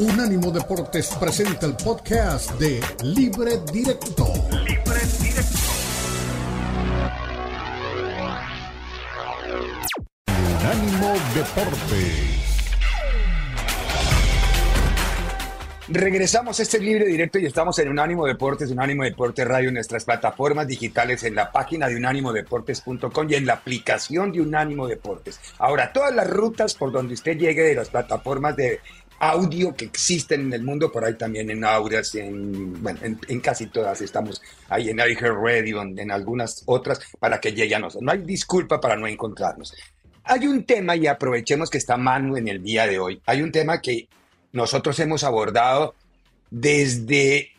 Unánimo Deportes presenta el podcast de Libre Directo. Libre Directo. Unánimo Deportes. Regresamos a este libre directo y estamos en Unánimo Deportes, Unánimo Deportes Radio, en nuestras plataformas digitales, en la página de unánimodeportes.com y en la aplicación de Unánimo Deportes. Ahora, todas las rutas por donde usted llegue de las plataformas de audio que existen en el mundo, por ahí también en Auras, en, bueno, en, casi todas estamos ahí en Radio, en, en algunas otras, para que llegue a nosotros. No hay disculpa para no encontrarnos. Hay un tema, y aprovechemos que está Manu en el día de hoy, hay un tema que nosotros hemos abordado desde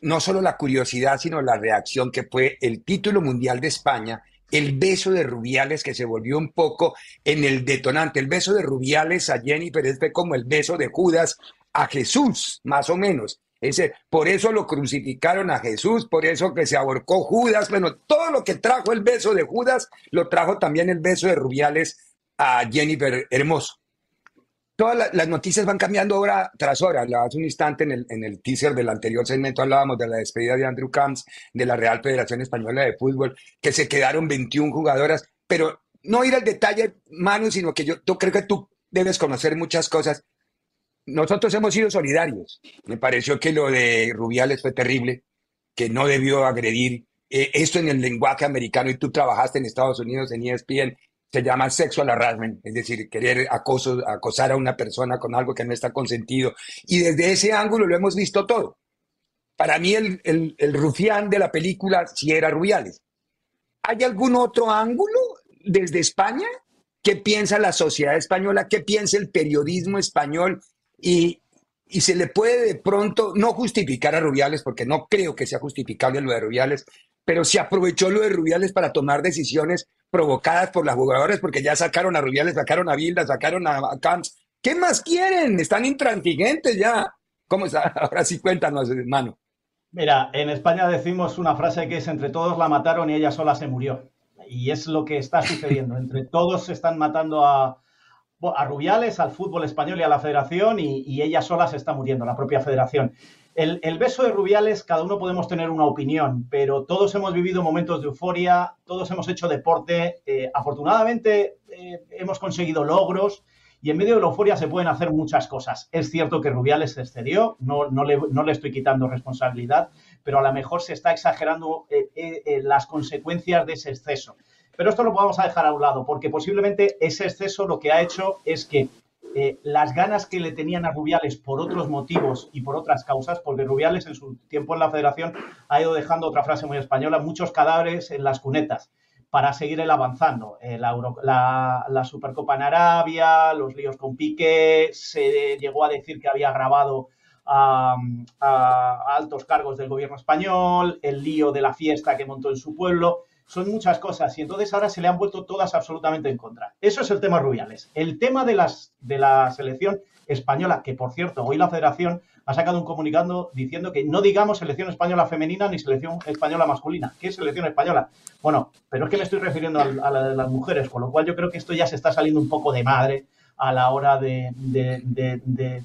no solo la curiosidad, sino la reacción que fue el título mundial de España, el beso de Rubiales que se volvió un poco en el detonante. El beso de Rubiales a Jennifer fue como el beso de Judas a Jesús, más o menos. Ese, por eso lo crucificaron a Jesús, por eso que se ahorcó Judas. Bueno, todo lo que trajo el beso de Judas, lo trajo también el beso de Rubiales a Jennifer Hermoso todas las noticias van cambiando hora tras hora. Hace un instante en el, en el teaser del anterior segmento hablábamos de la despedida de Andrew Camps, de la Real Federación Española de Fútbol, que se quedaron 21 jugadoras, pero no ir al detalle, Manu, sino que yo, creo que tú debes conocer muchas cosas. Nosotros hemos sido solidarios. Me pareció que lo de Rubiales fue terrible, que no debió agredir. Eh, esto en el lenguaje americano, y tú trabajaste en Estados Unidos en ESPN, se llama sexual harassment, es decir, querer acosar a una persona con algo que no está consentido. Y desde ese ángulo lo hemos visto todo. Para mí el, el, rufián de la película sí era Rubiales. ¿Hay algún otro ángulo desde España? ¿Qué piensa la sociedad española? ¿Qué piensa el periodismo español? Y, y se le puede de pronto no justificar a Rubiales, porque no creo que sea justificable lo de Rubiales, pero se aprovechó lo de Rubiales para tomar decisiones provocadas por las jugadoras, porque ya sacaron a Rubiales, sacaron a Vilda, sacaron a Camps. ¿Qué más quieren? Están intransigentes ya. ¿Cómo está? Ahora sí cuéntanos, hermano. Mira, en España decimos una frase que es entre todos la mataron y ella sola se murió. Y es lo que está sucediendo. Entre todos se están matando a, a Rubiales, al fútbol español y a la federación y, y ella sola se está muriendo, la propia federación. El, beso de Rubiales, cada uno podemos tener una opinión, pero todos hemos vivido momentos de euforia, todos hemos hecho deporte, eh, afortunadamente eh, hemos conseguido logros y en medio de la euforia se pueden hacer muchas cosas. Es cierto que Rubiales se excedió, no, no, le, no le, estoy quitando responsabilidad, pero a lo mejor se está exagerando eh, las consecuencias de ese exceso. Pero esto lo podemos dejar a un lado, porque posiblemente ese exceso lo que ha hecho es que eh, las ganas que le tenían a Rubiales por otros motivos y por otras causas, porque Rubiales en su tiempo en la federación ha ido dejando otra frase muy española, muchos cadáveres en las cunetas para seguir él avanzando. Eh, la, Supercopa en Arabia, los líos con Piqué, se llegó a decir que había grabado a, a altos cargos del gobierno español, el lío de la fiesta que montó en su pueblo son muchas cosas y entonces ahora se le han vuelto todas absolutamente en contra. Eso es el tema Rubiales. El tema de, las, de la selección española, que por cierto, hoy la federación ha sacado un comunicado diciendo que no digamos selección española femenina ni selección española masculina. ¿Qué es selección española? Bueno, pero es que me estoy refiriendo a, la de las mujeres, con lo cual yo creo que esto ya se está saliendo un poco de madre a la hora de, de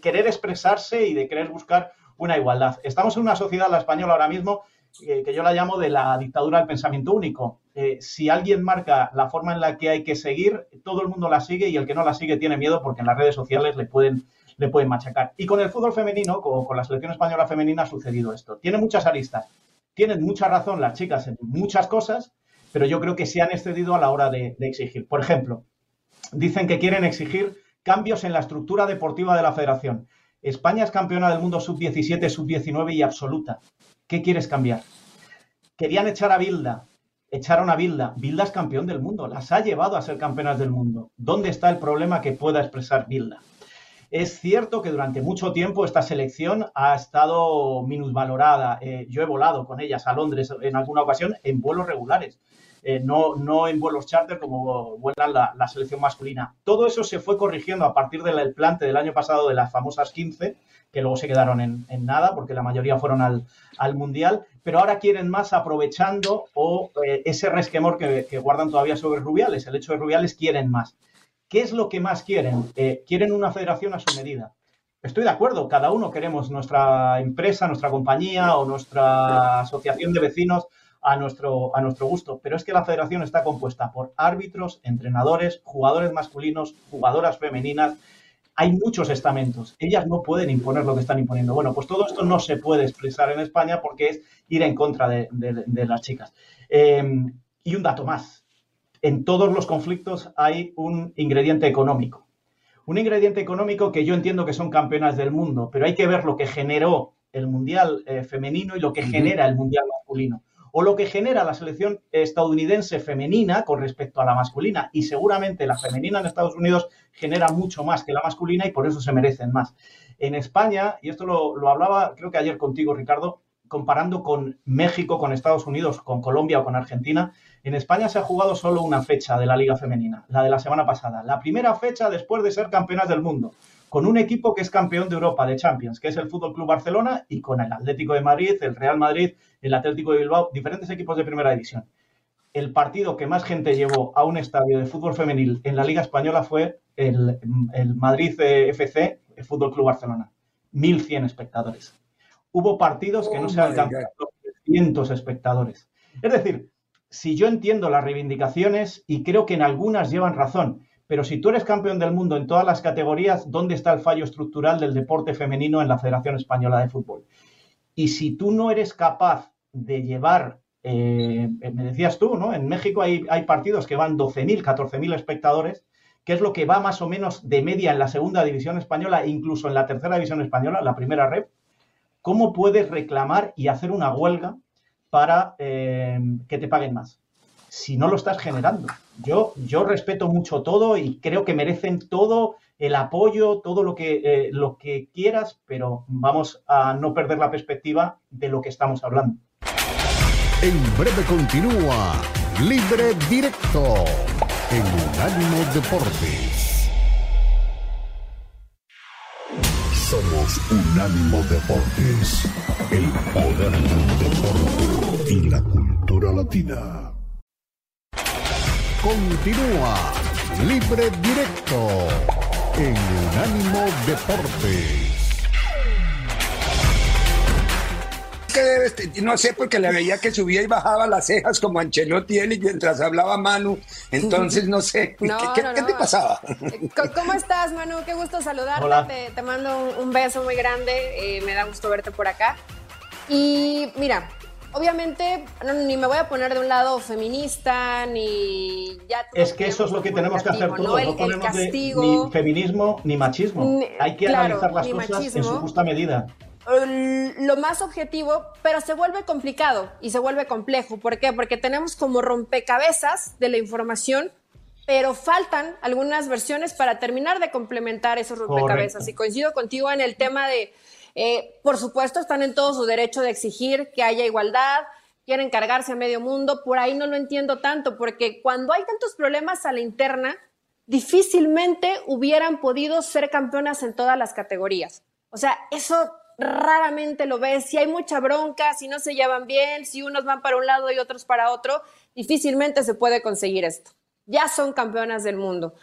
querer expresarse y de querer buscar una igualdad. Estamos en una sociedad, la española ahora mismo, que yo la llamo de la dictadura del pensamiento único. Eh, si alguien marca la forma en la que hay que seguir, todo el mundo la sigue y el que no la sigue tiene miedo porque en las redes sociales le pueden, le pueden machacar. Y con el fútbol femenino, con, con la selección española femenina, ha sucedido esto. Tiene muchas aristas. Tienen mucha razón las chicas en muchas cosas, pero yo creo que se han excedido a la hora de exigir. Por ejemplo, dicen que quieren exigir cambios en la estructura deportiva de la federación. España es campeona del mundo sub-17, sub-19 y absoluta. ¿Qué quieres cambiar? Querían echar a Bilda, echaron a Bilda. Bilda es campeón del mundo, las ha llevado a ser campeonas del mundo. ¿Dónde está el problema que pueda expresar Bilda? Es cierto que durante mucho tiempo esta selección ha estado minusvalorada. Eh, yo he volado con ellas a Londres en alguna ocasión en vuelos regulares. Eh, no, no en vuelos charter como vuelan la, selección masculina. Todo eso se fue corrigiendo a partir del plante del año pasado de las famosas 15, que luego se quedaron en, nada porque la mayoría fueron al, Mundial, pero ahora quieren más aprovechando o eh, ese resquemor que, guardan todavía sobre Rubiales, el hecho de Rubiales quieren más. ¿Qué es lo que más quieren? Eh, quieren una federación a su medida. estoy de acuerdo, cada uno queremos nuestra empresa, nuestra compañía o nuestra asociación de vecinos a nuestro, a nuestro gusto, pero es que la federación está compuesta por árbitros, entrenadores, jugadores masculinos, jugadoras femeninas, hay muchos estamentos. Ellas no pueden imponer lo que están imponiendo. Bueno, pues todo esto no se puede expresar en España porque es ir en contra de, las chicas. Em, y un dato más. En todos los conflictos hay un ingrediente económico. Un ingrediente económico que yo entiendo que son campeonas del mundo, pero hay que ver lo que generó el Mundial eh, femenino y lo que genera el Mundial masculino o lo que genera la selección estadounidense femenina con respecto a la masculina. Y seguramente la femenina en Estados Unidos genera mucho más que la masculina y por eso se merecen más. En España, y esto lo, hablaba creo que ayer contigo, Ricardo, comparando con México, con Estados Unidos, con Colombia o con Argentina, en España se ha jugado solo una fecha de la Liga Femenina, la de la semana pasada. La primera fecha después de ser campeonas del mundo con un equipo que es campeón de Europa de Champions, que es el Fútbol Club Barcelona, y con el Atlético de Madrid, el Real Madrid, el Atlético de Bilbao, diferentes equipos de primera división. El partido que más gente llevó a un estadio de fútbol femenil en la Liga Española fue el, Madrid FC, el Fútbol Club Barcelona. 1.100 espectadores. Hubo partidos que no se oh alcanzaron los 300 espectadores. Es decir, si yo entiendo las reivindicaciones y creo que en algunas llevan razón, pero si tú eres campeón del mundo en todas las categorías, ¿dónde está el fallo estructural del deporte femenino en la Federación Española de Fútbol? Y si tú no eres capaz de llevar, eh, me decías tú, ¿no? En México hay, partidos que van 12.000, 14.000 espectadores, que es lo que va más o menos de media en la segunda división española e incluso en la tercera división española, la primera red. ¿Cómo puedes reclamar y hacer una huelga para eh, que te paguen más? Si no lo estás generando. Yo, yo respeto mucho todo y creo que merecen todo el apoyo, todo lo que, eh, lo que quieras, pero vamos a no perder la perspectiva de lo que estamos hablando. En breve continúa Libre Directo en Unánimo Deportes. Somos Unánimo Deportes, el poder del deporte y la cultura latina. Continúa Libre Directo en Unánimo Deportes. no sé, porque le veía que subía y bajaba las cejas como Ancelotti él y mientras hablaba Manu. Entonces, no sé, ¿qué, te pasaba? ¿Cómo estás, Manu? Qué gusto saludarte. Te, mando un, beso muy grande. Eh, me da gusto verte por acá. Y mira, obviamente ni me voy a poner de un lado feminista, ni ya... Es que eso es lo que tenemos que hacer todos, no, ponemos ni feminismo ni machismo. Hay que analizar las cosas en su justa medida. Lo más objetivo, pero se vuelve complicado y se vuelve complejo. ¿Por qué? Porque tenemos como rompecabezas de la información, pero faltan algunas versiones para terminar de complementar esos rompecabezas. Y coincido contigo en el tema de eh, por supuesto, están en todo su derecho de exigir que haya igualdad, quieren cargarse a medio mundo. Por ahí no lo entiendo tanto, porque cuando hay tantos problemas a la interna, difícilmente hubieran podido ser campeonas en todas las categorías. O sea, eso raramente lo ves. Si hay mucha bronca, si no se llevan bien, si unos van para un lado y otros para otro, difícilmente se puede conseguir esto. Ya son campeonas del mundo.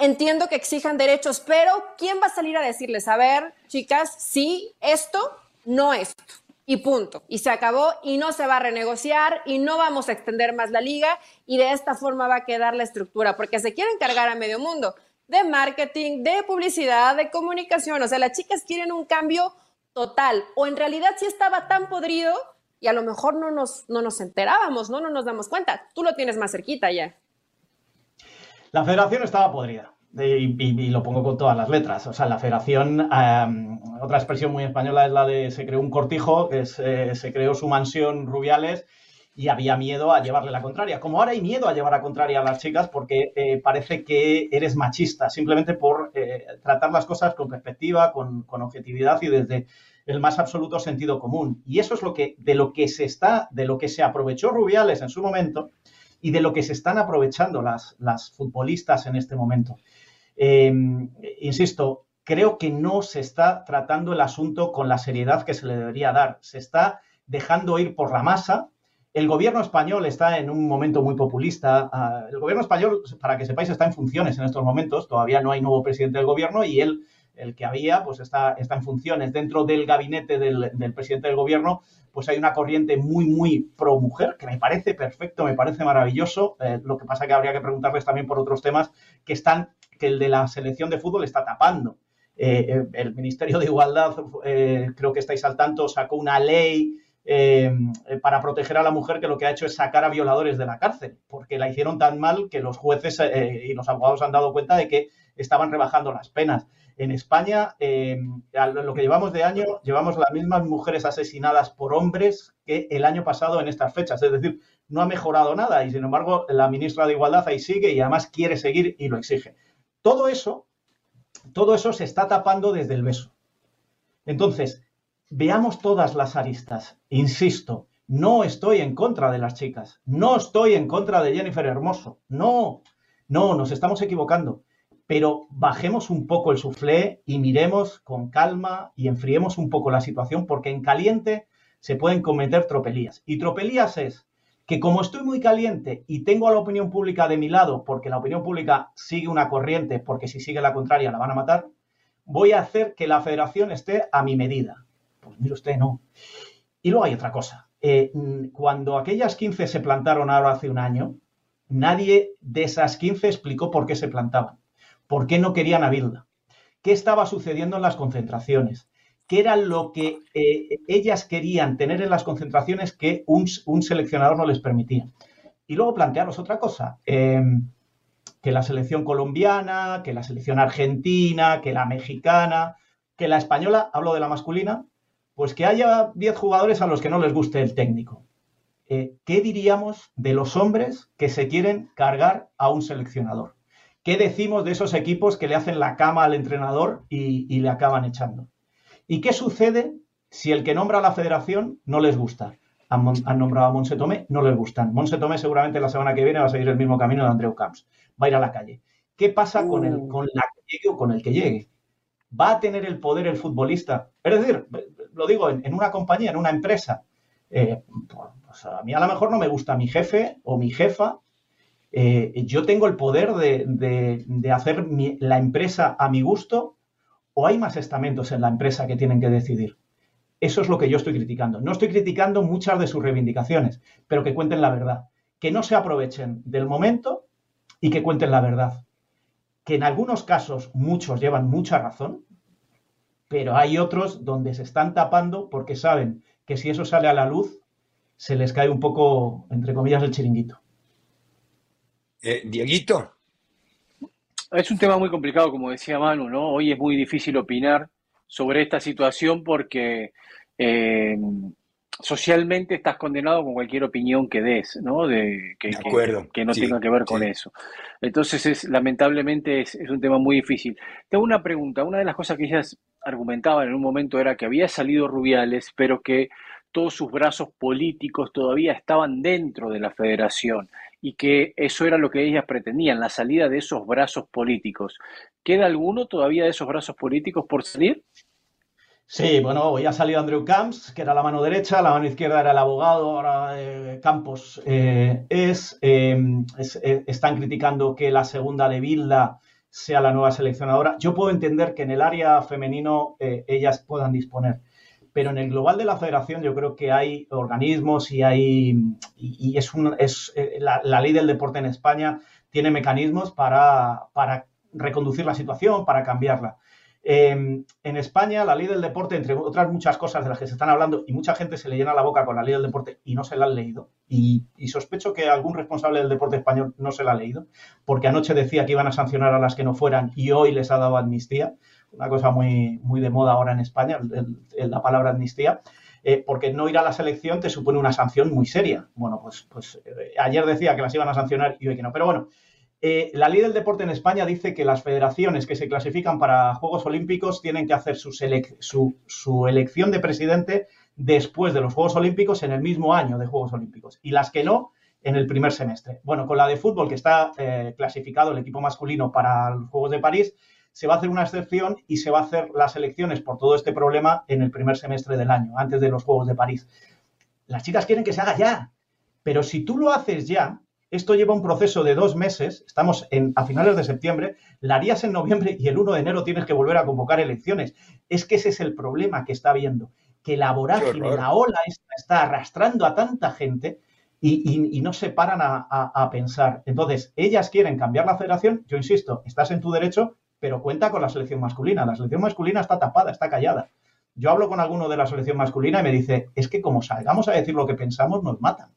Entiendo que exijan derechos, pero ¿quién va a salir a decirles, a ver, chicas, sí, esto, no esto? Y punto. Y se acabó y no se va a renegociar y no vamos a extender más la liga y de esta forma va a quedar la estructura, porque se quieren cargar a medio mundo de marketing, de publicidad, de comunicación. O sea, las chicas quieren un cambio total. O en realidad sí estaba tan podrido y a lo mejor no nos, no nos enterábamos, ¿no? No nos damos cuenta. Tú lo tienes más cerquita ya. La federación estaba podrida. Y, lo pongo con todas las letras. O sea, la federación, otra expresión muy española es la de se creó un cortijo, eh, se creó su mansión Rubiales y había miedo a llevarle la contraria. Como ahora hay miedo a llevar a contraria a las chicas porque eh, parece que eres machista, simplemente por eh, tratar las cosas con perspectiva, con, con, objetividad y desde el más absoluto sentido común. Y eso es lo que, de lo que se está, de lo que se aprovechó Rubiales en su momento y de lo que se están aprovechando las, las futbolistas en este momento. Em, insisto, creo que no se está tratando el asunto con la seriedad que se le debería dar. Se está dejando ir por la masa. El gobierno español está en un momento muy populista. Ah, el gobierno español, para que sepáis, está en funciones en estos momentos. Todavía no hay nuevo presidente del gobierno y él el que había, pues está, está en funciones. Dentro del gabinete del, presidente del gobierno, pues hay una corriente muy, muy pro mujer, que me parece perfecto, me parece maravilloso. Eh, lo que pasa que habría que preguntarles también por otros temas que están, que el de la selección de fútbol está tapando. Eh, eh, el Ministerio de Igualdad, creo que estáis al tanto, sacó una ley para proteger a la mujer que lo que ha hecho es sacar a violadores de la cárcel, porque la hicieron tan mal que los jueces y los abogados han dado cuenta de que estaban rebajando las penas. En España, eh, lo que llevamos de año, llevamos las mismas mujeres asesinadas por hombres que el año pasado en estas fechas. Es decir, no ha mejorado nada y, sin embargo, la ministra de Igualdad ahí sigue y además quiere seguir y lo exige. Todo eso, todo eso se está tapando desde el beso. Entonces, veamos todas las aristas. Insisto, no estoy en contra de las chicas, no estoy en contra de Jennifer Hermoso, no, no, nos estamos equivocando pero bajemos un poco el suflé y miremos con calma y enfriemos un poco la situación porque en caliente se pueden cometer tropelías. Y tropelías es que como estoy muy caliente y tengo a la opinión pública de mi lado, porque la opinión pública sigue una corriente, porque si sigue la contraria la van a matar, voy a hacer que la federación esté a mi medida. Pues mire usted, no. Y luego hay otra cosa. Eh, cuando aquellas 15 se plantaron ahora hace un año, nadie de esas 15 explicó por qué se plantaban. ¿Por qué no querían a Bilda? ¿Qué estaba sucediendo en las concentraciones? ¿Qué era lo que eh, ellas querían tener en las concentraciones que un, seleccionador no les permitía? Y luego plantearos otra cosa. Em, que la selección colombiana, que la selección argentina, que la mexicana, que la española, hablo de la masculina, pues que haya 10 jugadores a los que no les guste el técnico. Eh, ¿Qué diríamos de los hombres que se quieren cargar a un seleccionador? ¿Qué decimos de esos equipos que le hacen la cama al entrenador y, le acaban echando? ¿Y qué sucede si el que nombra a la federación no les gusta? Han, nombrado a Monse Tomé, no les gustan. Monse Tomé seguramente la semana que viene va a seguir el mismo camino de Andreu Camps. Va a ir a la calle. ¿Qué pasa con, el, uh. con la que llegue o con el que llegue? ¿Va a tener el poder el futbolista? Es decir, lo digo, en, una compañía, en una empresa. Eh, pues a mí a lo mejor no me gusta mi jefe o mi jefa eh, yo tengo el poder de, hacer la empresa a mi gusto o hay más estamentos en la empresa que tienen que decidir. Eso es lo que yo estoy criticando. No estoy criticando muchas de sus reivindicaciones, pero que cuenten la verdad. Que no se aprovechen del momento y que cuenten la verdad. Que en algunos casos muchos llevan mucha razón, pero hay otros donde se están tapando porque saben que si eso sale a la luz, se les cae un poco, entre comillas, el chiringuito. Eh, Dieguito. Es un tema muy complicado, como decía Manu, ¿no? Hoy es muy difícil opinar sobre esta situación porque eh, socialmente estás condenado con cualquier opinión que des, ¿no? De, que, que, no tenga que ver con eso. Entonces, es, lamentablemente, es, un tema muy difícil. Tengo una pregunta. Una de las cosas que ellas argumentaban en un momento era que había salido Rubiales, pero que todos sus brazos políticos todavía estaban dentro de la federación y que eso era lo que ellas pretendían, la salida de esos brazos políticos. ¿Queda alguno todavía de esos brazos políticos por salir? Sí, bueno, hoy ha salido Andrew Camps, que era la mano derecha, la mano izquierda era el abogado, ahora eh, Campos eh, es, eh, Están criticando que la segunda de Bilda sea la nueva seleccionadora. Yo puedo entender que en el área femenino ellas puedan disponer pero en el global de la federación yo creo que hay organismos y hay y, es, un, es eh, la, ley del deporte en España tiene mecanismos para, para reconducir la situación, para cambiarla. Em, en España, la ley del deporte, entre otras muchas cosas de las que se están hablando, y mucha gente se le llena la boca con la ley del deporte y no se la han leído, y, y, sospecho que algún responsable del deporte español no se la ha leído, porque anoche decía que iban a sancionar a las que no fueran y hoy les ha dado amnistía una cosa muy, muy de moda ahora en España, la palabra amnistía, eh, porque no ir a la selección te supone una sanción muy seria. Bueno, pues, pues eh, ayer decía que las iban a sancionar y hoy que no. Pero bueno, eh, la ley del deporte en España dice que las federaciones que se clasifican para Juegos Olímpicos tienen que hacer su, su, elección de presidente después de los Juegos Olímpicos en el mismo año de Juegos Olímpicos y las que no en el primer semestre. Bueno, con la de fútbol que está clasificado el equipo masculino para los Juegos de París, se va a hacer una excepción y se va a hacer las elecciones por todo este problema en el primer semestre del año, antes de los Juegos de París. Las chicas quieren que se haga ya, pero si tú lo haces ya, Esto lleva un proceso de dos meses, estamos en, a finales de septiembre, la harías en noviembre y el 1 de enero tienes que volver a convocar elecciones. Es que ese es el problema que está habiendo, que la vorágine, la ola está arrastrando a tanta gente y, no se paran a, pensar. Entonces, ellas quieren cambiar la federación, yo insisto, estás en tu derecho, pero cuenta con la selección masculina. La selección masculina está tapada, está callada. Yo hablo con alguno de la selección masculina y me dice, es que como salgamos a decir lo que pensamos, nos matan.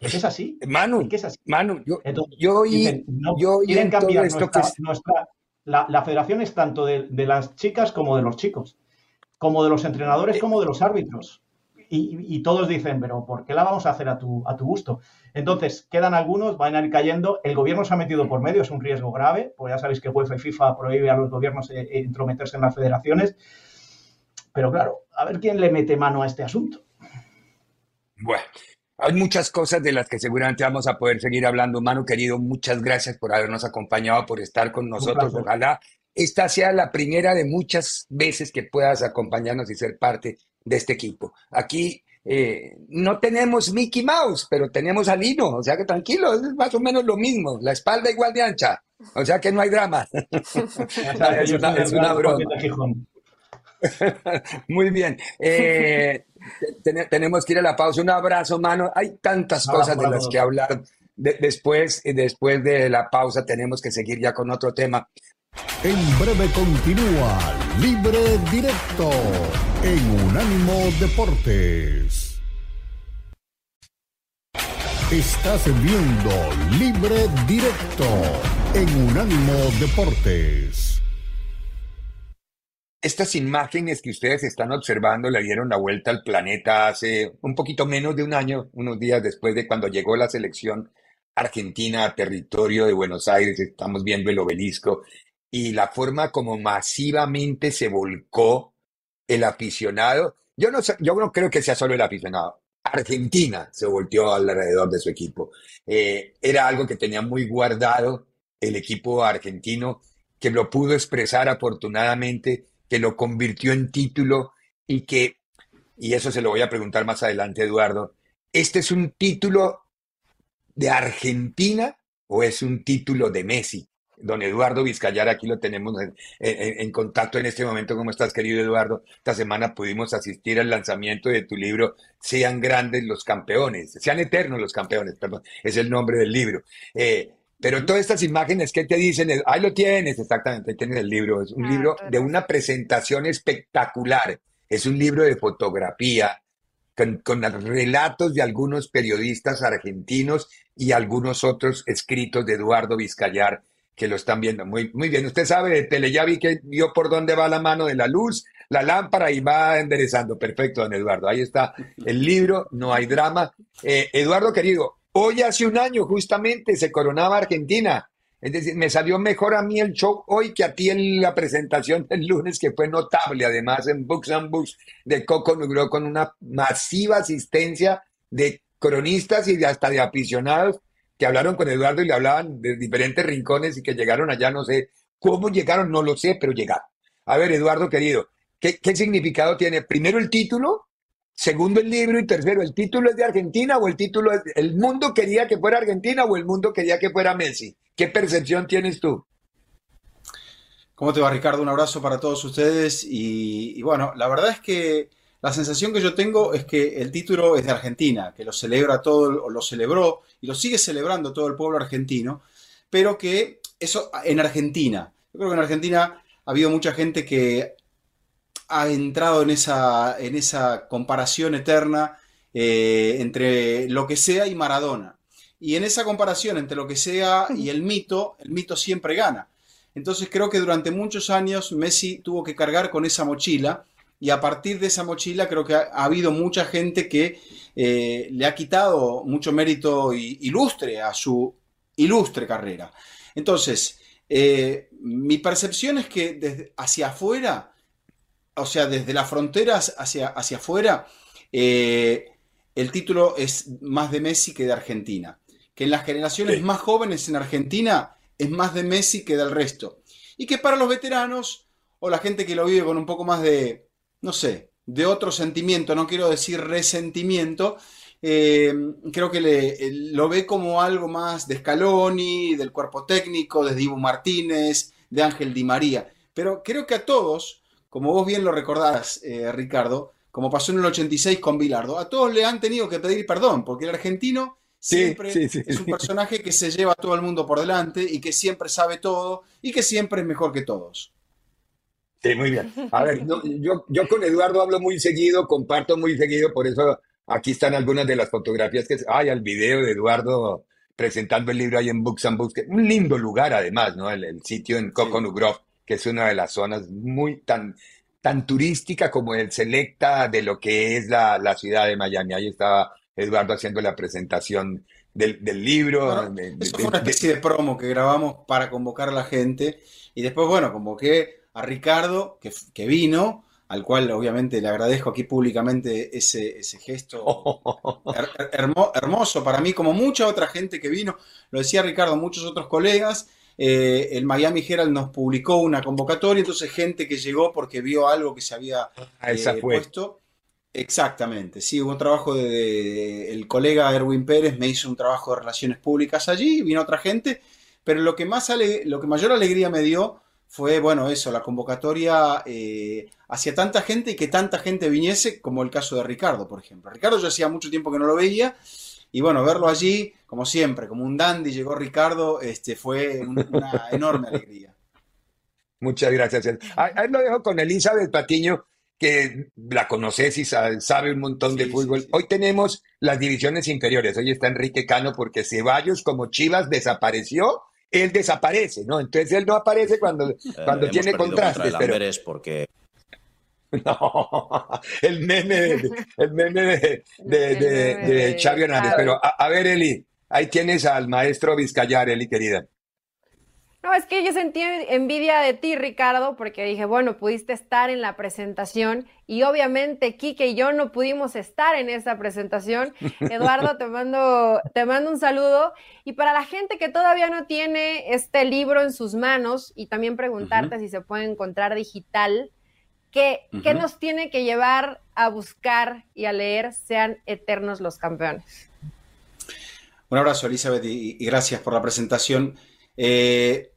Es que es así. Manu, es así. Manu, yo, yo, yo quieren cambiar nuestra, la, federación es tanto de, las chicas como de los chicos, como de los entrenadores como de los árbitros. Y, todos dicen, pero ¿por qué la vamos a hacer a tu, a tu gusto? Entonces, quedan algunos, van a ir cayendo. El gobierno se ha metido por medio, es un riesgo grave, pues ya sabéis que UEFA y FIFA prohíbe a los gobiernos eh, eh, intrometerse en las federaciones. Pero claro, a ver quién le mete mano a este asunto. Bueno, hay muchas cosas de las que seguramente vamos a poder seguir hablando. Manu, querido, muchas gracias por habernos acompañado, por estar con nosotros. Ojalá esta sea la primera de muchas veces que puedas acompañarnos y ser parte de este equipo. Aquí eh, no tenemos Mickey Mouse, pero tenemos a Lino, o sea que tranquilo, es más o menos lo mismo, la espalda igual de ancha, o sea que no hay drama. es, una, broma. Muy bien. Eh, tenemos que ir a la pausa. Un abrazo, mano. Hay tantas cosas de las que hablar. después, después de la pausa tenemos que seguir ya con otro tema. En breve continúa Libre Directo en Unánimo Deportes. Estás viendo Libre Directo en Unánimo Deportes. Estas imágenes que ustedes están observando le dieron la vuelta al planeta hace un poquito menos de un año, unos días después de cuando llegó la selección argentina a territorio de Buenos Aires. Estamos viendo el obelisco y la forma como masivamente se volcó el aficionado. Yo no, yo no creo que sea solo el aficionado. Argentina se volteó alrededor de su equipo. Eh, era algo que tenía muy guardado el equipo argentino, que lo pudo expresar afortunadamente que lo convirtió en título y que, y eso se lo voy a preguntar más adelante, Eduardo, ¿este es un título de Argentina o es un título de Messi? Don Eduardo Vizcayar, aquí lo tenemos en, contacto en este momento. ¿Cómo estás, querido Eduardo? Esta semana pudimos asistir al lanzamiento de tu libro Sean grandes los campeones, sean eternos los campeones, perdón, es el nombre del libro. Eh, pero todas estas imágenes que te dicen, ahí lo tienes, exactamente, ahí tienes el libro. Es un ah, libro de una presentación espectacular. Es un libro de fotografía con, con, relatos de algunos periodistas argentinos y algunos otros escritos de Eduardo Vizcayar que lo están viendo. Muy, muy bien, usted sabe de tele, ya vi que vio por dónde va la mano de la luz, la lámpara y va enderezando. Perfecto, don Eduardo. Ahí está el libro, no hay drama. Eh, Eduardo, querido, Hoy hace un año justamente se coronaba Argentina. Es decir, me salió mejor a mí el show hoy que a ti en la presentación del lunes, que fue notable, además en Books and Books de Coco Negro, con una masiva asistencia de cronistas y de hasta de aficionados que hablaron con Eduardo y le hablaban de diferentes rincones y que llegaron allá, no sé cómo llegaron, no lo sé, pero llegaron. A ver, Eduardo querido, ¿qué, qué significado tiene primero el título Segundo el libro y tercero, ¿el título es de Argentina o el título es, el mundo quería que fuera Argentina o el mundo quería que fuera Messi? ¿Qué percepción tienes tú? ¿Cómo te va Ricardo? Un abrazo para todos ustedes y, bueno, la verdad es que la sensación que yo tengo es que el título es de Argentina, que lo celebra todo, lo celebró y lo sigue celebrando todo el pueblo argentino, pero que eso en Argentina, yo creo que en Argentina ha habido mucha gente que ha entrado en esa, en esa comparación eterna eh, entre lo que sea y Maradona. Y en esa comparación entre lo que sea y el mito, el mito siempre gana. Entonces creo que durante muchos años Messi tuvo que cargar con esa mochila y a partir de esa mochila creo que ha, habido mucha gente que eh, le ha quitado mucho mérito ilustre a su ilustre carrera. Entonces, eh, mi percepción es que desde hacia afuera o sea, desde las fronteras hacia, hacia afuera, eh, el título es más de Messi que de Argentina. Que en las generaciones más jóvenes en Argentina es más de Messi que del resto. Y que para los veteranos o la gente que lo vive con un poco más de, no sé, de otro sentimiento, no quiero decir resentimiento, eh, creo que le, lo ve como algo más de Scaloni, del cuerpo técnico, de Dibu Martínez, de Ángel Di María. Pero creo que a todos, como vos bien lo recordás, eh, Ricardo, como pasó en el 86 con Bilardo, a todos le han tenido que pedir perdón, porque el argentino siempre es un personaje que se lleva a todo el mundo por delante y que siempre sabe todo y que siempre es mejor que todos. Sí, muy bien. A ver, yo, yo con Eduardo hablo muy seguido, comparto muy seguido, por eso aquí están algunas de las fotografías que hay al video de Eduardo presentando el libro ahí en Books and Books, un lindo lugar además, ¿no? El, sitio en Coconut Grove, que es una de las zonas muy tan, tan turística como el selecta de lo que es la, la ciudad de Miami. Ahí estaba Eduardo haciendo la presentación del, del libro. eso fue una especie de, promo que grabamos para convocar a la gente. Y después, bueno, convoqué a Ricardo, que, que vino, al cual obviamente le agradezco aquí públicamente ese, ese gesto hermoso para mí, como mucha otra gente que vino. Lo decía Ricardo, muchos otros colegas. Eh, el Miami Herald nos publicó una convocatoria, entonces gente que llegó porque vio algo que se había ah, eh, puesto. Exactamente, sí, hubo un trabajo de, el colega Erwin Pérez me hizo un trabajo de relaciones públicas allí, vino otra gente, pero lo que más lo que mayor alegría me dio fue, bueno, eso, la convocatoria eh, hacia tanta gente y que tanta gente viniese, como el caso de Ricardo, por ejemplo. Ricardo yo hacía mucho tiempo que no lo veía, y bueno, verlo allí, como siempre, como un dandy, llegó Ricardo, este, fue una enorme alegría. Muchas gracias. Ahí lo dejo con Elizabeth Patiño, que la conoces y sabe, un montón de fútbol. Hoy tenemos las divisiones inferiores. Hoy está Enrique Cano porque Ceballos, como Chivas, desapareció. Él desaparece, ¿no? Entonces él no aparece cuando, eh, cuando tiene contrastes. Contra pero... porque No, el meme, el meme de, de, Xavi Hernández. Pero a, ver, Eli, ahí tienes al maestro Vizcayar, Eli, querida. No, es que yo sentí envidia de ti, Ricardo, porque dije, bueno, pudiste estar en la presentación y obviamente Kike y yo no pudimos estar en esa presentación. Eduardo, te mando, te mando un saludo. Y para la gente que todavía no tiene este libro en sus manos y también preguntarte si se puede encontrar digital, ¿qué, nos tiene que llevar a buscar y a leer Sean Eternos los Campeones? Un abrazo, Elizabeth, y, gracias por la presentación. Eh,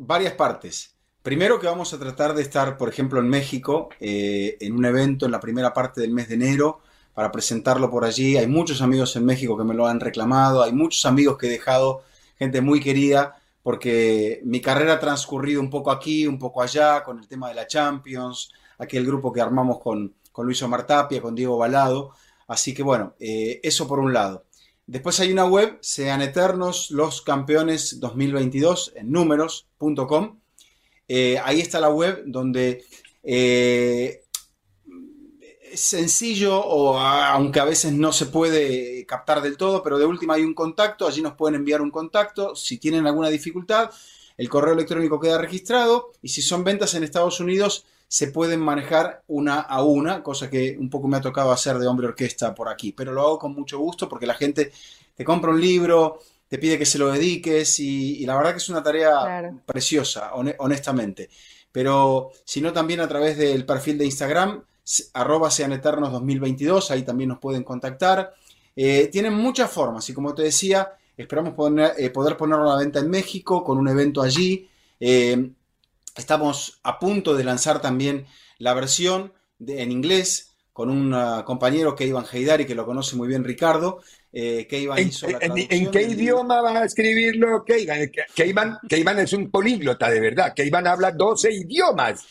varias partes. Primero que vamos a tratar de estar, por ejemplo, en México, eh, en un evento en la primera parte del mes de enero, para presentarlo por allí. Hay muchos amigos en México que me lo han reclamado, hay muchos amigos que he dejado, gente muy querida, porque mi carrera ha transcurrido un poco aquí, un poco allá, con el tema de la Champions, aquel grupo que armamos con, con Luis Omar Tapia, con Diego Balado. Así que bueno, eh, eso por un lado. Después hay una web, sean eternos los campeones 2022 en números.com. Eh, ahí está la web donde eh, es sencillo, o aunque a veces no se puede captar del todo, pero de última hay un contacto, allí nos pueden enviar un contacto. Si tienen alguna dificultad, el correo electrónico queda registrado y si son ventas en Estados Unidos, se pueden manejar una a una, cosa que un poco me ha tocado hacer de hombre orquesta por aquí, pero lo hago con mucho gusto porque la gente te compra un libro, te pide que se lo dediques y, la verdad que es una tarea preciosa, honestamente. Pero si no, también a través del perfil de Instagram, arroba sean eternos 2022, ahí también nos pueden contactar. Eh, tienen muchas formas y como te decía, esperamos eh, poder ponerlo a la venta en México con un evento allí. Eh, Estamos a punto de lanzar también la versión en inglés con un ah, compañero que Iván Heidari, que lo conoce muy bien Ricardo, eh, que Iván hizo la ¿En, qué idioma va a escribirlo Keivan? Keivan es un políglota de verdad. Keivan habla 12 idiomas.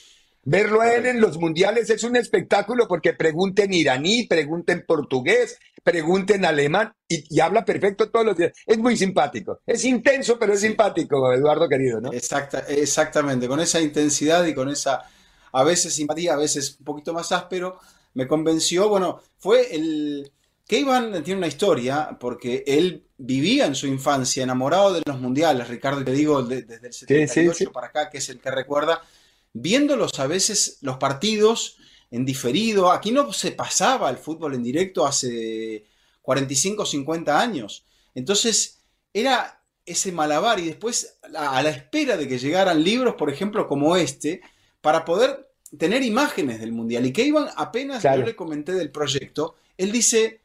Verlo a él en los mundiales es un espectáculo porque pregunten iraní, pregunten portugués, pregunten alemán y, habla perfecto todos los días. Es muy simpático. Es intenso, pero es simpático, Eduardo querido, ¿no? Exacta, exactamente, con esa intensidad y con esa a veces simpatía, a veces un poquito más áspero, me convenció. Bueno, fue el. Iván tiene una historia porque él vivía en su infancia enamorado de los mundiales, Ricardo, te digo desde el 78 para acá, que es el que recuerda viéndolos a veces los partidos en diferido. Aquí no se pasaba el fútbol en directo hace 45 o 50 años. Entonces era ese malabar y después a, la espera de que llegaran libros, por ejemplo, como este, para poder tener imágenes del Mundial. Y que iban apenas yo le comenté del proyecto, él dice,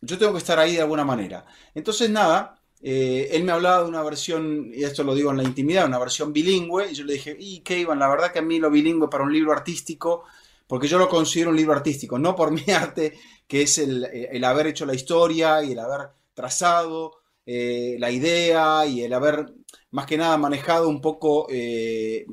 yo tengo que estar ahí de alguna manera. Entonces, nada, eh, él me hablaba de una versión, y esto lo digo en la intimidad, una versión bilingüe, y yo le dije, y qué Iván, la verdad que a mí lo bilingüe para un libro artístico, porque yo lo considero un libro artístico, no por mi arte, que es el, haber hecho la historia y el haber trazado eh, la idea y el haber, más que nada, manejado un poco eh,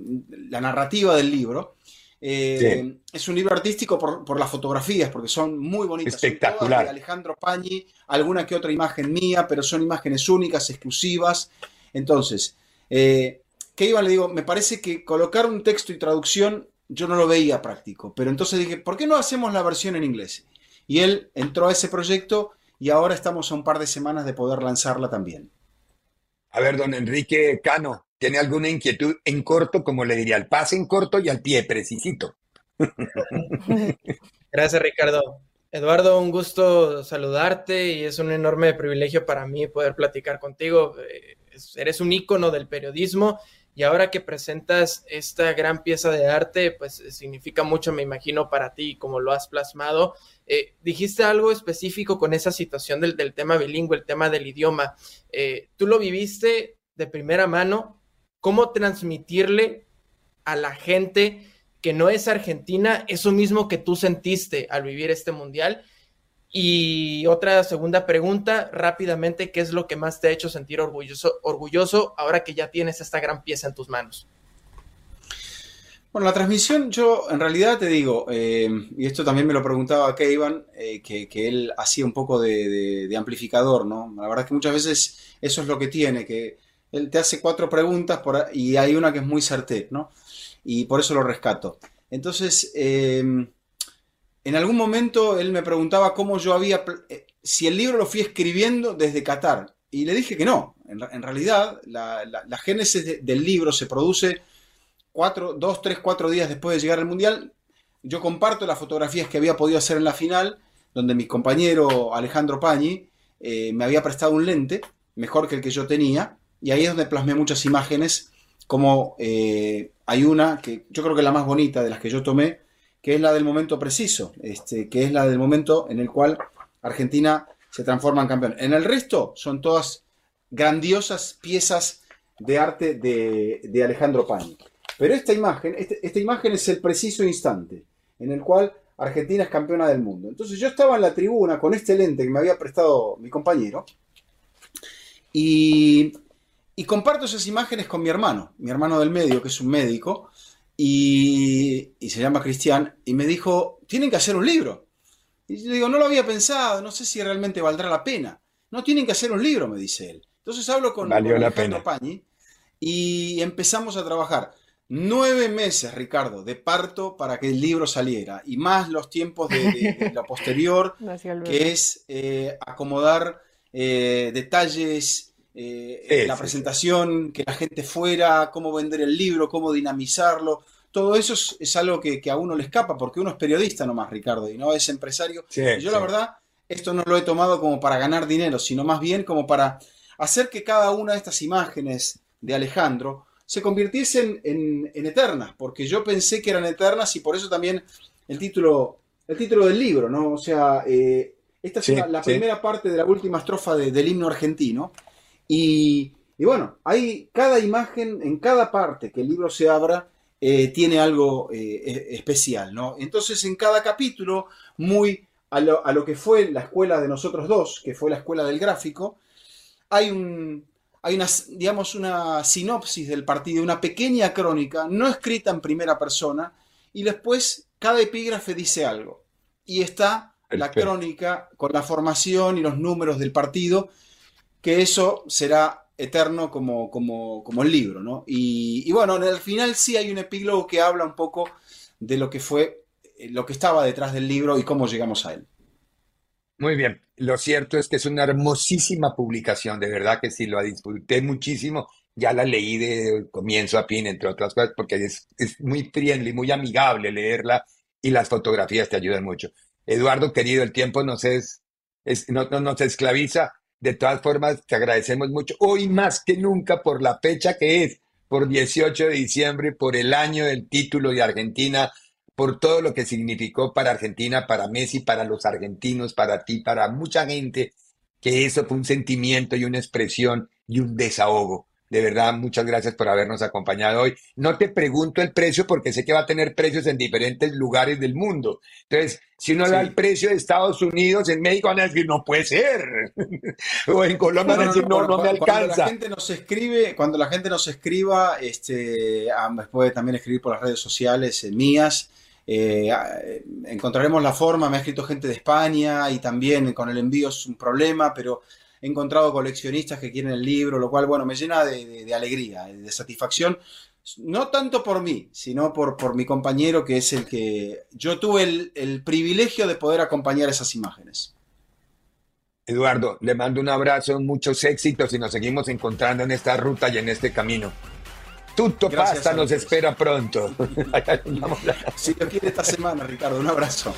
la narrativa del libro. Eh, es un libro artístico por, las fotografías, porque son muy bonitas. Espectacular. de Alejandro Pañi, alguna que otra imagen mía, pero son imágenes únicas, exclusivas. Entonces, eh, ¿qué iba? Le digo, me parece que colocar un texto y traducción yo no lo veía práctico, pero entonces dije, ¿por qué no hacemos la versión en inglés? Y él entró a ese proyecto y ahora estamos a un par de semanas de poder lanzarla también. A ver, don Enrique Cano, ¿Tiene alguna inquietud en corto, como le diría, al pase en corto y al pie precisito? Gracias, Ricardo. Eduardo, un gusto saludarte y es un enorme privilegio para mí poder platicar contigo. Eh, eres un ícono del periodismo y ahora que presentas esta gran pieza de arte, pues significa mucho, me imagino, para ti, como lo has plasmado. Eh, dijiste algo específico con esa situación del, tema bilingüe, el tema del idioma. Eh, tú lo viviste de primera mano, cómo transmitirle a la gente que no es argentina eso mismo que tú sentiste al vivir este mundial. Y otra segunda pregunta, rápidamente, ¿qué es lo que más te ha hecho sentir orgulloso, orgulloso ahora que ya tienes esta gran pieza en tus manos? Bueno, la transmisión, yo en realidad te digo, eh, y esto también me lo preguntaba Keivan, eh, que, él hacía un poco de, de, amplificador, ¿no? La verdad es que muchas veces eso es lo que tiene, que él te hace cuatro preguntas y hay una que es muy certera, ¿no? Y por eso lo rescato. Entonces, em, en algún momento él me preguntaba cómo yo había, eh, si el libro lo fui escribiendo desde Qatar. Y le dije que no. En, realidad, la, génesis del libro se produce cuatro, dos, tres, cuatro días después de llegar al Mundial. Yo comparto las fotografías que había podido hacer en la final, donde mi compañero Alejandro Pañi eh, me había prestado un lente, mejor que el que yo tenía, y ahí es donde plasmé muchas imágenes, como eh, hay una que yo creo que es la más bonita de las que yo tomé, que es la del momento preciso, este, que es la del momento en el cual Argentina se transforma en campeón. En el resto son todas grandiosas piezas de arte de, Alejandro Pani. Pero esta imagen, este, esta imagen es el preciso instante en el cual Argentina es campeona del mundo. Entonces yo estaba en la tribuna con este lente que me había prestado mi compañero y y comparto esas imágenes con mi hermano, mi hermano del medio, que es un médico, y, se llama Cristian, y me dijo, tienen que hacer un libro. Y yo digo, no lo había pensado, no sé si realmente valdrá la pena. No tienen que hacer un libro, me dice él. Entonces hablo con, Valió la pena. Pañi y empezamos a trabajar. Nueve meses, Ricardo, de parto para que el libro saliera, y más los tiempos de, lo posterior, que es eh, acomodar eh, detalles, eh, la presentación, que la gente fuera, cómo vender el libro, cómo dinamizarlo. Todo eso es, algo que, a uno le escapa, porque uno es periodista nomás, Ricardo, y no es empresario. yo la verdad, esto no lo he tomado como para ganar dinero, sino más bien como para hacer que cada una de estas imágenes de Alejandro se convirtiesen en, eternas, porque yo pensé que eran eternas y por eso también el título, el título del libro, ¿no? O sea, eh, esta es la, primera parte de la última estrofa del himno argentino, y, bueno, hay cada imagen, en cada parte que el libro se abra, eh, tiene algo eh, e, especial, ¿no? Entonces, en cada capítulo, muy a lo, que fue la escuela de nosotros dos, que fue la escuela del gráfico, hay un, hay una, digamos, una sinopsis del partido, una pequeña crónica, no escrita en primera persona, y después cada epígrafe dice algo. Y está la crónica con la formación y los números del partido, que eso será eterno como, como, como el libro, ¿no? Y, bueno, al final sí hay un epílogo que habla un poco de lo que fue, eh, lo que estaba detrás del libro y cómo llegamos a él. Muy bien, lo cierto es que es una hermosísima publicación, de verdad que sí, lo disfruté muchísimo, ya la leí de comienzo a fin, entre otras cosas, porque es, muy friendly, muy amigable leerla y las fotografías te ayudan mucho. Eduardo, querido, el tiempo nos, es, no, nos esclaviza, de todas formas, te agradecemos mucho, hoy más que nunca por la fecha que es, por 18 de diciembre, por el año del título de Argentina, por todo lo que significó para Argentina, para Messi, para los argentinos, para ti, para mucha gente, que eso fue un sentimiento y una expresión y un desahogo. De verdad, muchas gracias por habernos acompañado hoy. No te pregunto el precio porque sé que va a tener precios en diferentes lugares del mundo. Entonces, si uno da el precio de Estados Unidos, en México van a decir, no puede ser. o en Colombia van a decir, no, no, me alcanza. Cuando la gente nos escribe, cuando la gente nos escriba, este, ah, puede también escribir por las redes sociales eh, mías. Eh, ah, encontraremos la forma, me ha escrito gente de España y también con el envío es un problema, pero he encontrado coleccionistas que quieren el libro, lo cual, bueno, me llena de, alegría, de satisfacción, no tanto por mí, sino por, por mi compañero que es el que yo tuve el, el privilegio de poder acompañar esas imágenes. Eduardo, le mando un abrazo, muchos éxitos y nos seguimos encontrando en esta ruta y en este camino. Tutto Pasta nos espera pronto. si lo quiere esta semana, Ricardo, un abrazo.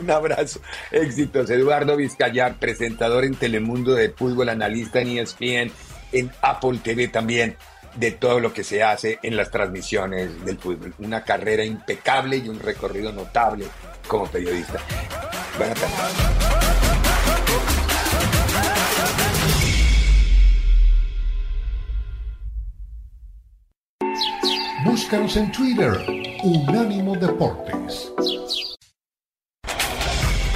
Un abrazo. Éxitos. Eduardo Vizcayar, presentador en Telemundo de fútbol, analista en ESPN, en Apple TV también, de todo lo que se hace en las transmisiones del fútbol. Una carrera impecable y un recorrido notable como periodista. Buenas tardes. Búscanos en Twitter, Unánimo Deportes.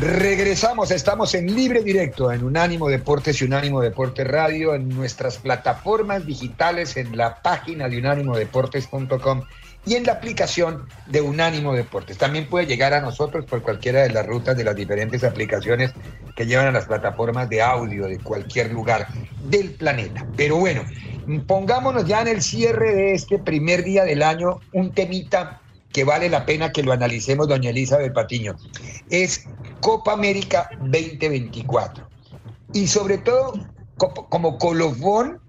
Regresamos, estamos en Libre Directo en Unánimo Deportes y Unánimo Deportes Radio, en nuestras plataformas digitales, en la página de unánimodeportes.com y en la aplicación de Unánimo Deportes. También puede llegar a nosotros por cualquiera de las rutas de las diferentes aplicaciones que llevan a las plataformas de audio de cualquier lugar del planeta. Pero bueno, pongámonos ya en el cierre de este primer día del año un temita que vale la pena que lo analicemos, doña Elizabeth Patiño. Es Copa América 2024. Y sobre todo, como colofón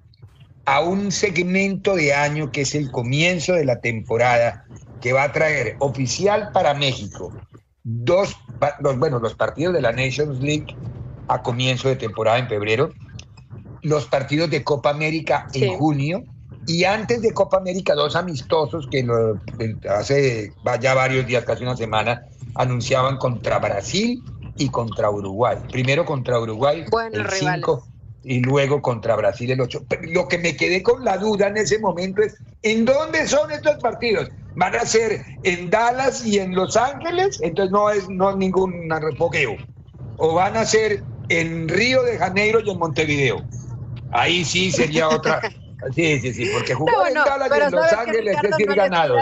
a un segmento de año que es el comienzo de la temporada que va a traer oficial para México dos, bueno, los partidos de la Nations League a comienzo de temporada en febrero, los partidos de Copa América en junio y antes de Copa América dos amistosos que hace ya varios días, casi una semana, anunciaban contra Brasil y contra Uruguay. Primero contra Uruguay el 5 y luego contra Brasil el 8. lo que me quedé con la duda en ese momento es, ¿en dónde son estos partidos? ¿Van a ser en Dallas y en Los Ángeles? Entonces no es no ningún refogueo. ¿O van a ser en Río de Janeiro y en Montevideo? Ahí sí sería otra... Sí, sí, sí, porque jugar en Dallas y en Los Ángeles es ir ganado.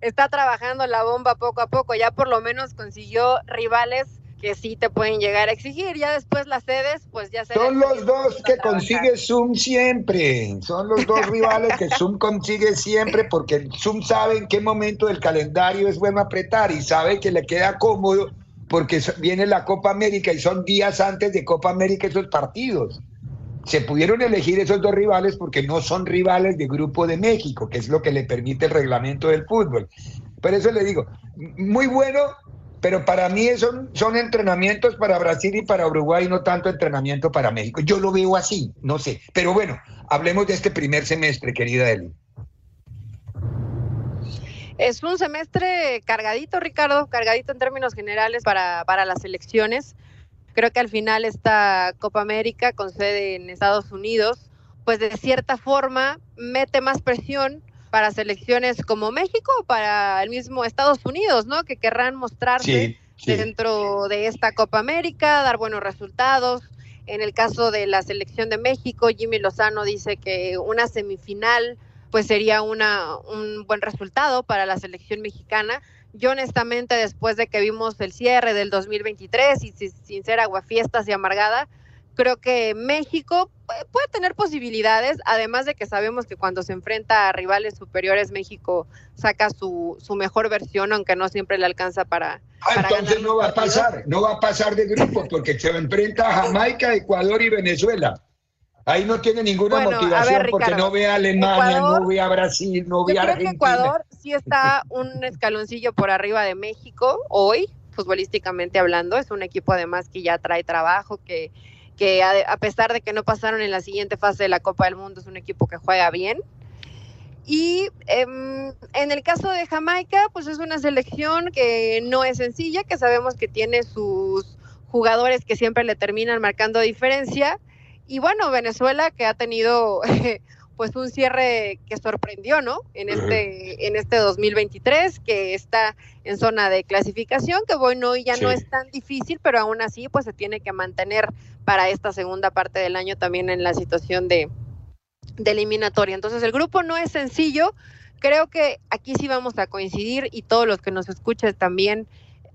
Está trabajando la bomba poco a poco, ya por lo menos consiguió rivales que sí te pueden llegar a exigir. Ya después las sedes, pues ya se. Son los dos que consigue Zoom siempre. Son los dos rivales que Zoom consigue siempre porque Zoom sabe en qué momento del calendario es bueno apretar y sabe que le queda cómodo porque viene la Copa América y son días antes de Copa América esos partidos. Se pudieron elegir esos dos rivales porque no son rivales de Grupo de México, que es lo que le permite el reglamento del fútbol. Por eso le digo, muy bueno pero para mí son, son entrenamientos para Brasil y para Uruguay, no tanto entrenamiento para México. Yo lo veo así, no sé. Pero bueno, hablemos de este primer semestre, querida Eli. Es un semestre cargadito, Ricardo, cargadito en términos generales para, para las elecciones. Creo que al final esta Copa América con sede en Estados Unidos, pues de cierta forma mete más presión para selecciones como México o para el mismo Estados Unidos, ¿no? Que querrán mostrarse dentro de esta Copa América, dar buenos resultados. En el caso de la selección de México, Jimmy Lozano dice que una semifinal pues sería una, un buen resultado para la selección mexicana. Yo honestamente, después de que vimos el cierre del 2023 y sin ser aguafiestas y amargada, creo que México puede tener posibilidades, además de que sabemos que cuando se enfrenta a rivales superiores, México saca su, su mejor versión, aunque no siempre le alcanza para... Ah, entonces no va a pasar, no va a pasar de grupo, porque se enfrenta a Jamaica, Ecuador y Venezuela. Ahí no tiene ninguna motivación porque no ve a Alemania, no ve a Brasil, no ve a Argentina. que Ecuador sí está un escaloncillo por arriba de México hoy, futbolísticamente hablando. Es un equipo además que ya trae trabajo, que a, pesar de que no pasaron en la siguiente fase de la Copa del Mundo, es un equipo que juega bien. Y em, en el caso de Jamaica, pues es una selección que no es sencilla, que sabemos que tiene sus jugadores que siempre le terminan marcando diferencia. Y bueno, Venezuela que ha tenido pues un cierre que sorprendió, ¿no? En este, en este 2023, que está en zona de clasificación, que bueno, ya no es tan difícil, pero aún así pues se tiene que mantener para esta segunda parte del año también en la situación de, de eliminatoria. Entonces el grupo no es sencillo, creo que aquí sí vamos a coincidir y todos los que nos escuchen también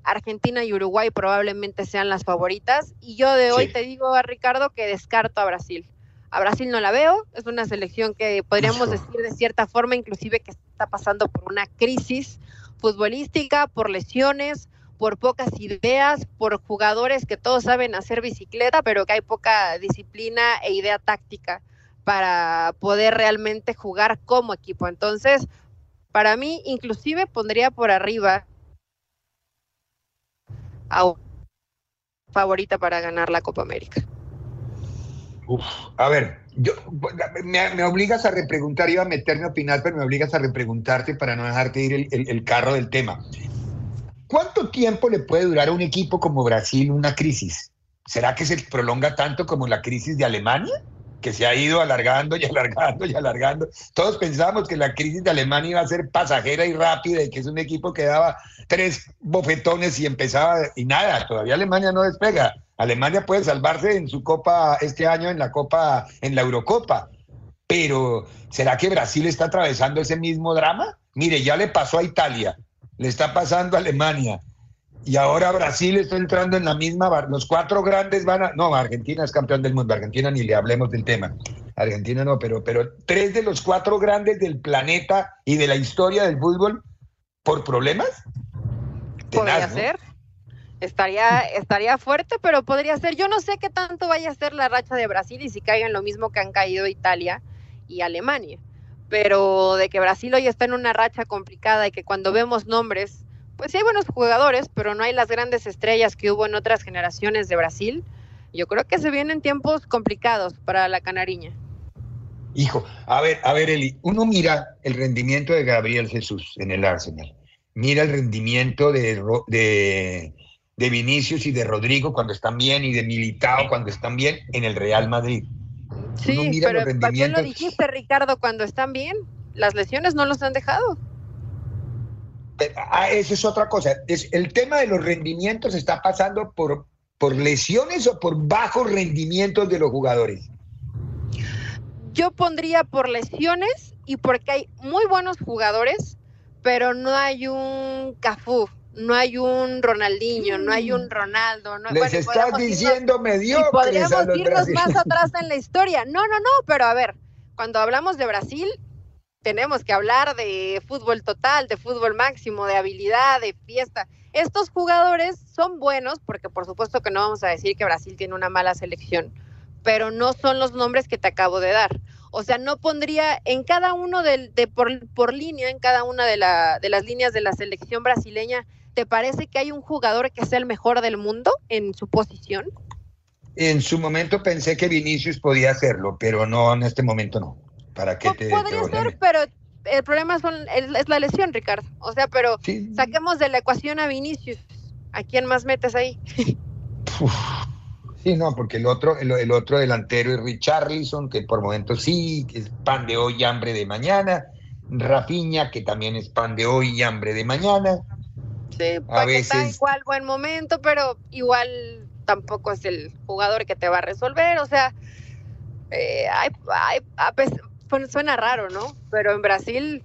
Argentina y Uruguay probablemente sean las favoritas. Y yo de hoy te digo a Ricardo que descarto a Brasil. A Brasil no la veo, es una selección que podríamos decir de cierta forma inclusive que está pasando por una crisis futbolística, por lesiones, por pocas ideas, por jugadores que todos saben hacer bicicleta, pero que hay poca disciplina e idea táctica para poder realmente jugar como equipo. Entonces, para mí, inclusive pondría por arriba a favorita para ganar la Copa América. A ver, yo, me, obligas a repreguntar, iba a meterme a opinar, pero me obligas a repreguntarte para no dejarte ir el, carro del tema. ¿Cuánto tiempo le puede durar a un equipo como Brasil una crisis? ¿Será que se prolonga tanto como la crisis de Alemania? que se ha ido alargando y alargando y alargando. Todos pensábamos que la crisis de Alemania iba a ser pasajera y rápida y que es un equipo que daba tres bofetones y empezaba y nada, todavía Alemania no despega. Alemania puede salvarse en su copa este año en la copa en la Eurocopa. Pero ¿será que Brasil está atravesando ese mismo drama? Mire, ya le pasó a Italia, le está pasando a Alemania, y ahora Brasil está entrando en la misma, los cuatro grandes van a, no, Argentina es campeón del mundo, Argentina ni le hablemos del tema, Argentina no, pero, pero tres de los cuatro grandes del planeta y de la historia del fútbol por problemas. Podría ser. Estaría, estaría fuerte, pero podría ser. Yo no sé qué tanto vaya a ser la racha de Brasil y si caigan lo mismo que han caído Italia y Alemania. Pero de que Brasil hoy está en una racha complicada y que cuando vemos nombres pues sí hay buenos jugadores, pero no hay las grandes estrellas que hubo en otras generaciones de Brasil. Yo creo que se vienen tiempos complicados para la canariña. Hijo, a ver, a ver, Eli, uno mira el rendimiento de Gabriel Jesús en el Arsenal, mira el rendimiento de, de, de Vinicius y de Rodrigo cuando están bien y de Militao cuando están bien en el Real Madrid. Sí, pero ¿para lo dijiste, Ricardo, cuando están bien? Las lesiones no los han dejado. Ah, eso es otra cosa. Es, el tema de los rendimientos está pasando por, por lesiones o por bajos rendimientos de los jugadores. Yo pondría por lesiones y porque hay muy buenos jugadores, pero no hay un Cafú, no hay un Ronaldinho, no hay un mm. Ronaldo. No, Les estás diciendo mediocres. podríamos irnos más atrás en la historia. No, no, no, pero a ver, cuando hablamos de Brasil, tenemos que hablar de fútbol total, de fútbol máximo, de habilidad, de fiesta. Estos jugadores son buenos, porque por supuesto que no vamos a decir que Brasil tiene una mala selección, pero no son los nombres que te acabo de dar. O sea, no pondría en cada uno de, por, línea, en cada una de, de las líneas de la selección brasileña, ¿te parece que hay un jugador que sea el mejor del mundo en su posición? En su momento pensé que Vinicius podía hacerlo, pero no, en este momento no. ¿Para qué te, Podría ser, pero el problema son, es, la lesión, Ricardo. O sea, pero saquemos de la ecuación a Vinicius. ¿A quién más metes ahí? Sí, no, porque el otro, el, otro delantero es Richarlison, que por momentos sí, que es pan de hoy y hambre de mañana. Rapiña, que también es pan de hoy y hambre de mañana. Sí, a veces... está igual buen momento, pero igual tampoco es el jugador que te va a resolver. O sea, eh, hay, hay, suena raro, ¿no? Pero en Brasil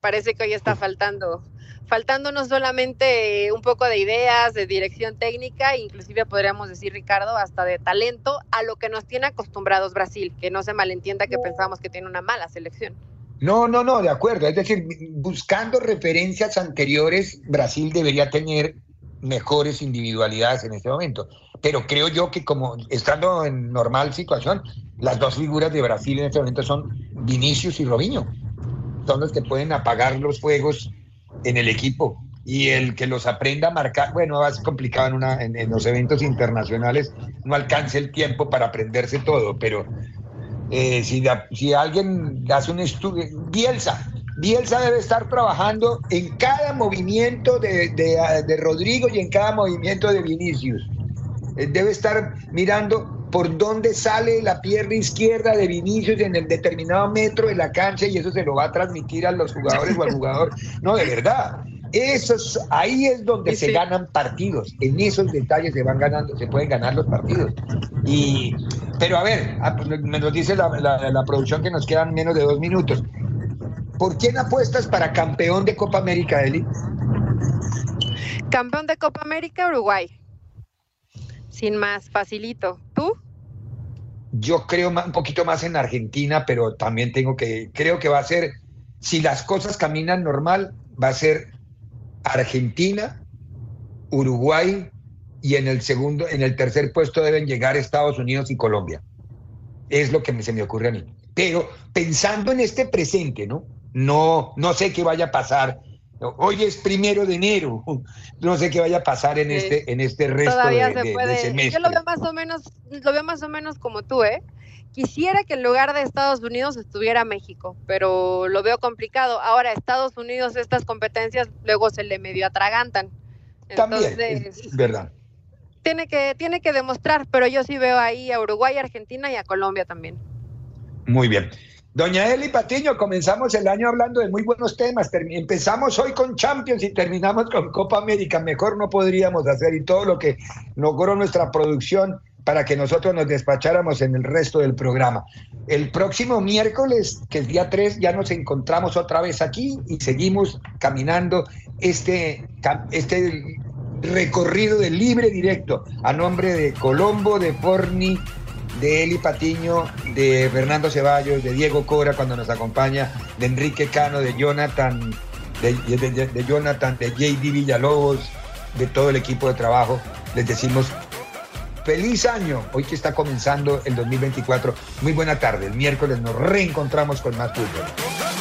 parece que hoy está faltando, faltando no solamente un poco de ideas, de dirección técnica, inclusive podríamos decir, Ricardo, hasta de talento, a lo que nos tiene acostumbrados Brasil, que no se malentienda que pensamos que tiene una mala selección. No, no, no, de acuerdo. Es decir, buscando referencias anteriores, Brasil debería tener mejores individualidades en este momento. Pero creo yo que como estando en normal situación, las dos figuras de Brasil en este momento son Vinicius y Robinho. Son los que pueden apagar los fuegos en el equipo. y el que los aprenda a marcar, bueno, es complicado en, una, en, los eventos internacionales, no alcance el tiempo para aprenderse todo, pero eh, si, si alguien hace un estudio, Bielsa, Bielsa debe estar trabajando en cada movimiento de, de, Rodrigo y en cada movimiento de Vinicius. Eh, debe estar mirando por dónde sale la pierna izquierda de Vinicius en el determinado metro de la cancha y eso se lo va a transmitir a los jugadores o al jugador. No, de verdad. Esos, ahí es donde se ganan partidos. En esos detalles se van ganando, se pueden ganar los partidos. Y, pero a ver, ah, pues, me nos dice la, la producción que nos quedan menos de dos minutos. ¿Por quién apuestas para campeón de Copa América, Eli? Campeón de Copa América, Uruguay. Sin más, facilito. ¿Tú? Yo creo un poquito más en Argentina, pero también tengo que, creo que va a ser, si las cosas caminan normal, va a ser Argentina, Uruguay y en el segundo, en el tercer puesto deben llegar Estados Unidos y Colombia. Es lo que se me ocurre a mí. Pero pensando en este presente, ¿no? No, no sé qué vaya a pasar. Hoy es primero de enero. No sé qué vaya a pasar en este, en este resto Todavía de, se puede. Yo lo veo más o menos, lo veo más o menos como tú, ¿eh? Quisiera que en lugar de Estados Unidos estuviera México, pero lo veo complicado. Ahora, Estados Unidos, estas competencias luego se le medio atragantan. Entonces, También, es verdad. Tiene que, tiene que demostrar, pero yo sí veo ahí a Uruguay, Argentina y a Colombia también. Muy bien. Doña Eli Patiño, comenzamos el año hablando de muy buenos temas. empezamos hoy con Champions y terminamos con Copa América. Mejor no podríamos hacer y todo lo que logró nuestra producción para que nosotros nos despacháramos en el resto del programa. El próximo miércoles, que es día 3, ya nos encontramos otra vez aquí y seguimos caminando este, este recorrido de libre directo a nombre de Colombo, de Porni, de Eli Patiño, de Fernando Ceballos, de Diego Cora cuando nos acompaña, de Enrique Cano, de Jonathan, de, de, Jonathan, de JD Villalobos, de todo el equipo de trabajo. Les decimos feliz año, hoy que está comenzando el 2024. Muy buena tarde. El miércoles nos reencontramos con más fútbol.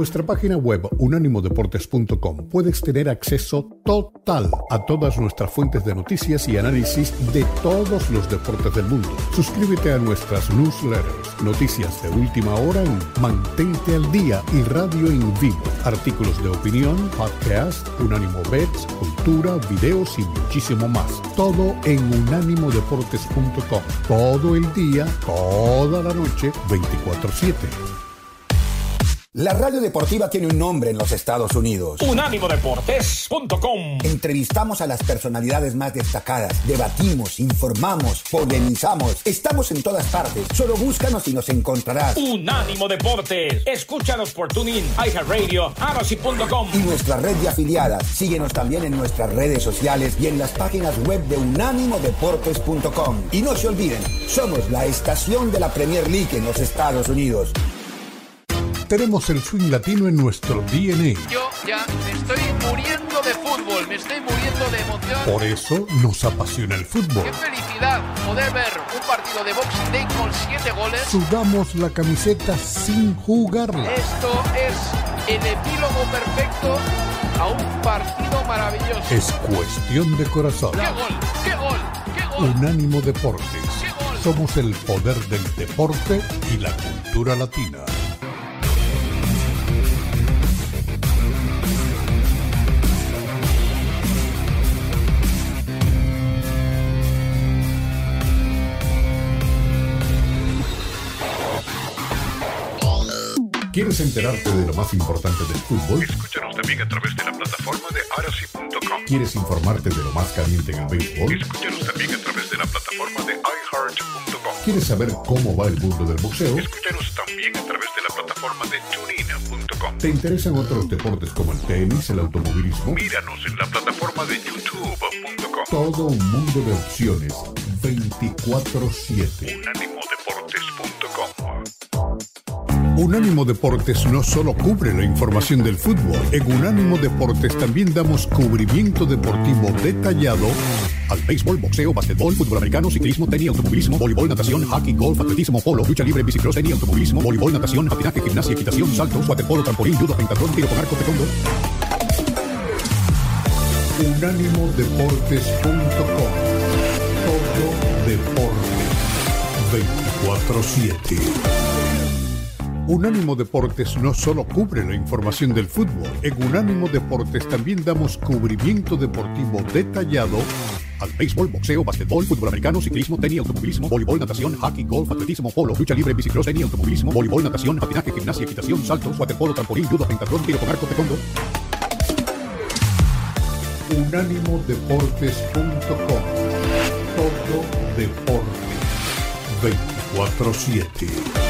Nuestra página web unánimodeportes.com puedes tener acceso total a todas nuestras fuentes de noticias y análisis de todos los deportes del mundo. Suscríbete a nuestras newsletters, noticias de última hora en Mantente al Día y Radio en Vivo, artículos de opinión, podcast, Unánimo Bets, cultura, videos y muchísimo más. Todo en unánimodeportes.com. Todo el día, toda la noche, 24/7. La radio deportiva tiene un nombre en los Estados Unidos. Unánimodeportes.com. Entrevistamos a las personalidades más destacadas, debatimos, informamos, polemizamos. Estamos en todas partes. Solo búscanos y nos encontrarás. Unánimo Deportes. Escúchanos por TuneIn, iHeartRadio, Amazon.com. Y nuestra red de afiliadas. Síguenos también en nuestras redes sociales y en las páginas web de unánimodeportes.com. Y no se olviden, somos la estación de la Premier League en los Estados Unidos. Tenemos el swing latino en nuestro DNA. Yo ya me estoy muriendo de fútbol, me estoy muriendo de emoción. Por eso nos apasiona el fútbol. Qué felicidad poder ver un partido de Boxing Day con siete goles. Sudamos la camiseta sin jugarla. Esto es el epílogo perfecto a un partido maravilloso. Es cuestión de corazón. ¡Qué gol! ¡Qué gol! ¡Qué gol! Unánimo Deportes. Somos el poder del deporte y la cultura latina. ¿Quieres enterarte de lo más importante del fútbol? Escúchanos también a través de la plataforma de arasi.com. ¿Quieres informarte de lo más caliente en el béisbol? Escúchanos también a través de la plataforma de iHeart.com. ¿Quieres saber cómo va el mundo del boxeo? Escúchanos también a través de la plataforma de tunina.com. ¿Te interesan otros deportes como el tenis, el automovilismo? Míranos en la plataforma de youtube.com. Todo un mundo de opciones 24/7. Unánimo Deportes no solo cubre la información del fútbol, en Unánimo Deportes también damos cubrimiento deportivo detallado al béisbol, boxeo, basquetbol, fútbol americano, ciclismo, tenis, automovilismo, voleibol, natación, hockey, golf, atletismo, polo, lucha libre, bicicross, tenis, automovilismo, voleibol, natación, patinaje, gimnasia, equitación, saltos, waterpolo, trampolín, judo, pentatlón, tiro con arco, taekwondo. Unánimodeportes.com Todo deporte 24-7 Unánimo Deportes no solo cubre la información del fútbol, en Unánimo Deportes también damos cubrimiento deportivo detallado al béisbol, boxeo, basquetbol, fútbol americano, ciclismo, tenis, automovilismo, voleibol, natación, hockey, golf, atletismo, polo, lucha libre, bicicross, tenis, automovilismo, voleibol, natación, patinaje, gimnasia, equitación, saltos, waterpolo, trampolín, judo, pentatlón, tiro con arco, taekwondo. Unánimodeportes.com Todo deporte 24-7